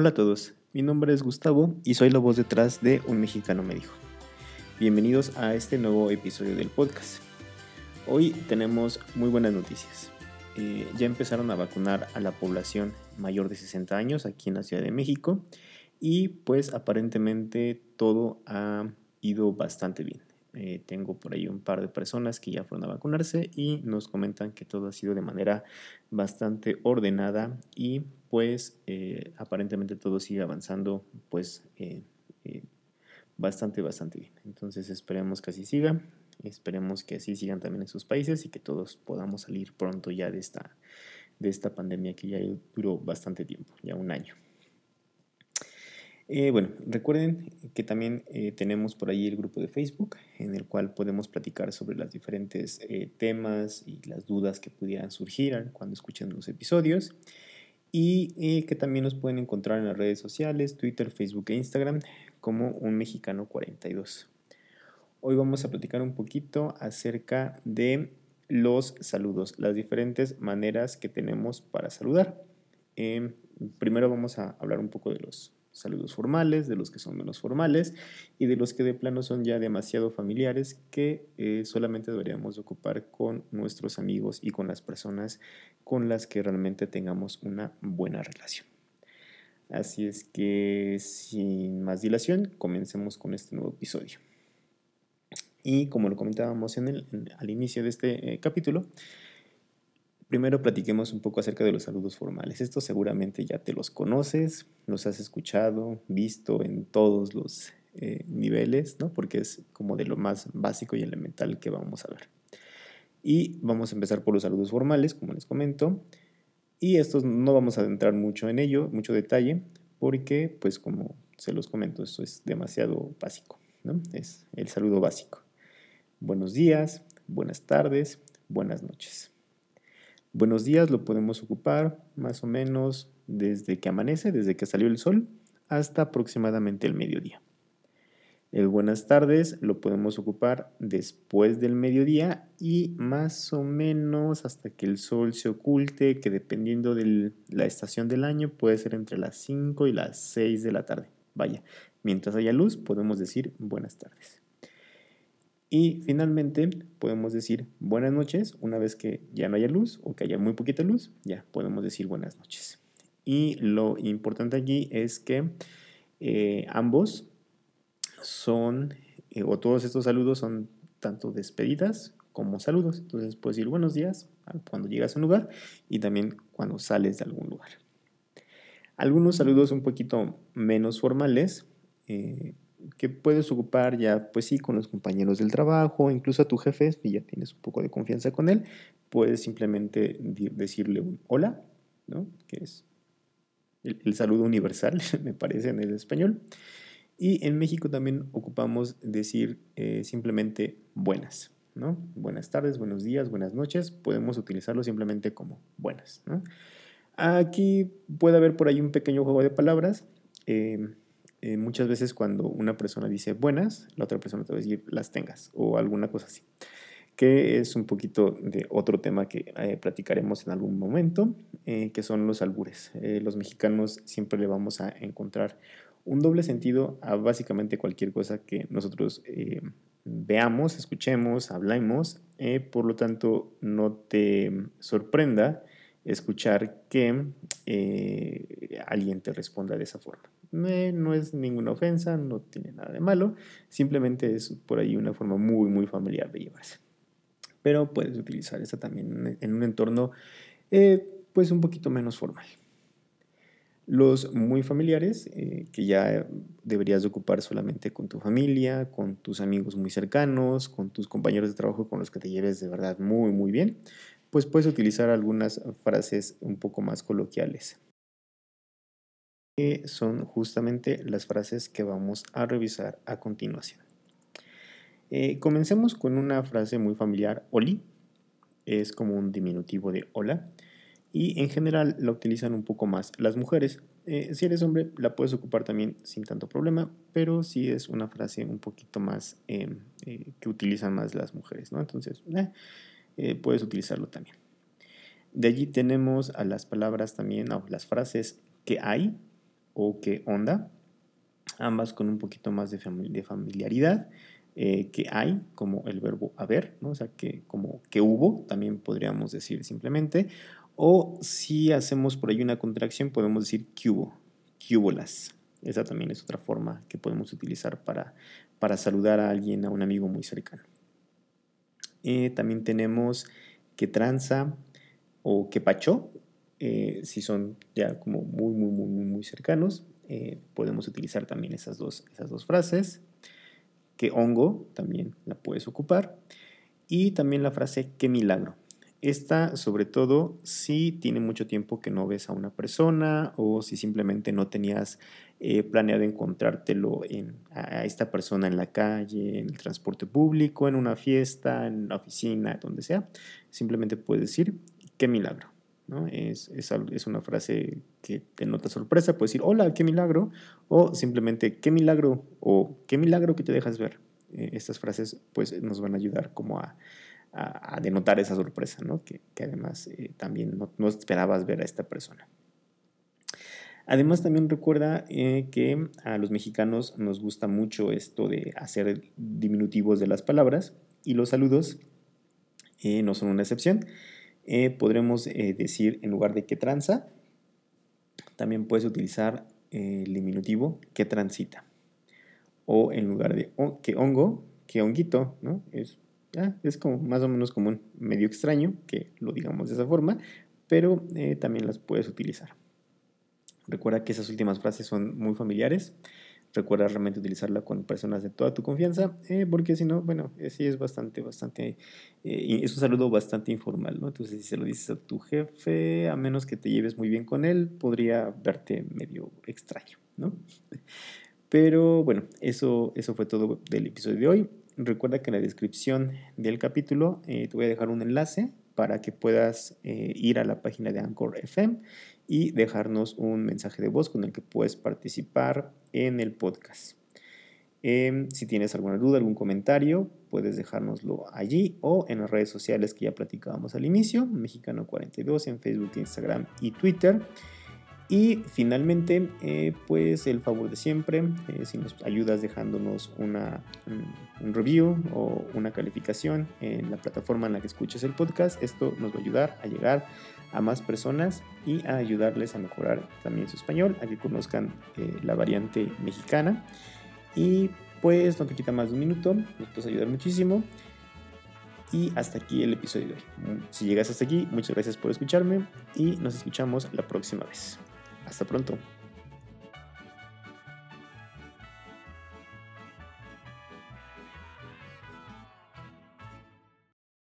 Hola a todos, mi nombre es Gustavo y soy la voz detrás de Un Mexicano Me Dijo. Bienvenidos a este nuevo episodio del podcast. Hoy tenemos muy buenas noticias. Eh, ya empezaron a vacunar a la población mayor de 60 años aquí en la Ciudad de México y pues aparentemente todo ha ido bastante bien. Eh, tengo por ahí un par de personas que ya fueron a vacunarse y nos comentan que todo ha sido de manera bastante ordenada y pues eh, aparentemente todo sigue avanzando pues eh, bastante, bastante bien. Entonces esperemos que así siga, esperemos que así sigan también en sus países y que todos podamos salir pronto ya de esta, de esta pandemia que ya duró bastante tiempo, ya un año. Eh, bueno, recuerden que también eh, tenemos por ahí el grupo de Facebook en el cual podemos platicar sobre los diferentes eh, temas y las dudas que pudieran surgir cuando escuchen los episodios. Y que también nos pueden encontrar en las redes sociales, Twitter, Facebook e Instagram como un mexicano 42. Hoy vamos a platicar un poquito acerca de los saludos, las diferentes maneras que tenemos para saludar. primero vamos a hablar un poco de los saludos formales, de los que son menos formales y de los que de plano son ya demasiado familiares que eh, solamente deberíamos ocupar con nuestros amigos y con las personas con las que realmente tengamos una buena relación. Así es que sin más dilación, comencemos con este nuevo episodio. Y como lo comentábamos en el, al inicio de este eh, capítulo, Primero platiquemos un poco acerca de los saludos formales. Estos seguramente ya te los conoces, los has escuchado, visto en todos los eh, niveles, ¿no? porque es como de lo más básico y elemental que vamos a ver. Y vamos a empezar por los saludos formales, como les comento. Y estos no vamos a adentrar mucho en ello, mucho detalle, porque, pues como se los comento, esto es demasiado básico, ¿no? Es el saludo básico. Buenos días, buenas tardes, buenas noches. Buenos días lo podemos ocupar más o menos desde que amanece, desde que salió el sol, hasta aproximadamente el mediodía. El buenas tardes lo podemos ocupar después del mediodía y más o menos hasta que el sol se oculte, que dependiendo de la estación del año puede ser entre las 5 y las 6 de la tarde. Vaya, mientras haya luz podemos decir buenas tardes. Y finalmente podemos decir buenas noches una vez que ya no haya luz o que haya muy poquita luz, ya podemos decir buenas noches. Y lo importante aquí es que eh, ambos son, eh, o todos estos saludos son tanto despedidas como saludos. Entonces puedes decir buenos días cuando llegas a un lugar y también cuando sales de algún lugar. Algunos saludos un poquito menos formales. Eh, que puedes ocupar ya, pues sí, con los compañeros del trabajo, incluso a tu jefe, si ya tienes un poco de confianza con él, puedes simplemente decirle un hola, ¿no? Que es el, saludo universal, me parece, en el español. Y en México también ocupamos decir eh, simplemente buenas, ¿no? Buenas tardes, buenos días, buenas noches. Podemos utilizarlo simplemente como buenas. Aquí puede haber por ahí un pequeño juego de palabras. Eh, eh, muchas veces cuando una persona dice buenas, la otra persona te va a decir las tengas o alguna cosa así, que es un poquito de otro tema que eh, platicaremos en algún momento, eh, que son los albures. los mexicanos siempre le vamos a encontrar un doble sentido a básicamente cualquier cosa que nosotros veamos, escuchemos, hablemos, por lo tanto no te sorprenda escuchar que alguien te responda de esa forma no es ninguna ofensa, no tiene nada de malo, simplemente es por ahí una forma muy, muy familiar de llevarse. Pero puedes utilizar esa también en un entorno eh, pues un poquito menos formal. Los muy familiares, eh, que ya deberías ocupar solamente con tu familia, con tus amigos muy cercanos, con tus compañeros de trabajo con los que te lleves de verdad muy, muy bien, pues puedes utilizar algunas frases un poco más coloquiales que son justamente las frases que vamos a revisar a continuación. Eh, comencemos con una frase muy familiar, oli, es como un diminutivo de hola, y en general la utilizan un poco más las mujeres. Eh, si eres hombre, la puedes ocupar también sin tanto problema, pero sí es una frase un poquito más em, eh, que utilizan más las mujeres, ¿no? Entonces, puedes utilizarlo también. De allí tenemos a las palabras también, a las frases que hay, o qué onda, ambas con un poquito más de, familiaridad eh, que hay, como el verbo haber, ¿no? o sea, que como que hubo, también podríamos decir simplemente, o si hacemos por ahí una contracción, podemos decir que hubo, que hubo las. Esa también es otra forma que podemos utilizar para, para saludar a alguien, a un amigo muy cercano. Eh, también tenemos que tranza o que pacho, eh, si son ya como muy, muy, muy, muy cercanos. Eh, podemos utilizar también esas dos, esas dos frases. Que hongo también la puedes ocupar. Y también la frase qué milagro. Esta, sobre todo, si tiene mucho tiempo que no ves a una persona o si simplemente no tenías eh, planeado encontrártelo en, a esta persona en la calle, en el transporte público, en una fiesta, en la oficina, donde sea. Simplemente puedes decir, qué milagro. Es, es, una frase que te nota sorpresa, puedes decir, hola, qué milagro, o simplemente, qué milagro, o qué milagro que te dejas ver. Eh, estas frases pues nos van a ayudar como a, denotar esa sorpresa, que, además eh, también no, esperabas ver a esta persona. Además también recuerda eh, que a los mexicanos nos gusta mucho esto de hacer diminutivos de las palabras y los saludos no son una excepción. Eh, podremos eh, decir en lugar de que tranza, también puedes utilizar eh, el diminutivo que transita. O en lugar de que hongo, que honguito, ¿no? Es, es como más o menos como un medio extraño que lo digamos de esa forma, pero también las puedes utilizar. Recuerda que esas últimas frases son muy familiares recuerda realmente utilizarla con personas de toda tu confianza, eh, porque si no, bueno, eh, sí es bastante, bastante, eh, es un saludo bastante informal, ¿no? Entonces, si se lo dices a tu jefe, a menos que te lleves muy bien con él, podría verte medio extraño, ¿no? Pero bueno, eso, eso fue todo del episodio de hoy. Recuerda que en la descripción del capítulo te voy a dejar un enlace para que puedas ir a la página de Anchor FM y dejarnos un mensaje de voz con el que puedes participar en el podcast. Em, si tienes alguna duda, algún comentario, puedes dejárnoslo allí o en las redes sociales que ya platicábamos al inicio, Mexicano42 en Facebook, Instagram y Twitter. Y finalmente, eh, pues el favor de siempre, eh, si nos ayudas dejándonos una, un, review o una calificación en la plataforma en la que escuches el podcast, esto nos va a ayudar a llegar a más personas y a ayudarles a mejorar también su español, a que conozcan eh, la variante mexicana. Y pues no te quita más de un minuto, nos puedes ayudar muchísimo. Y hasta aquí el episodio de hoy. Si llegas hasta aquí, muchas gracias por escucharme y nos escuchamos la próxima vez. Hasta pronto.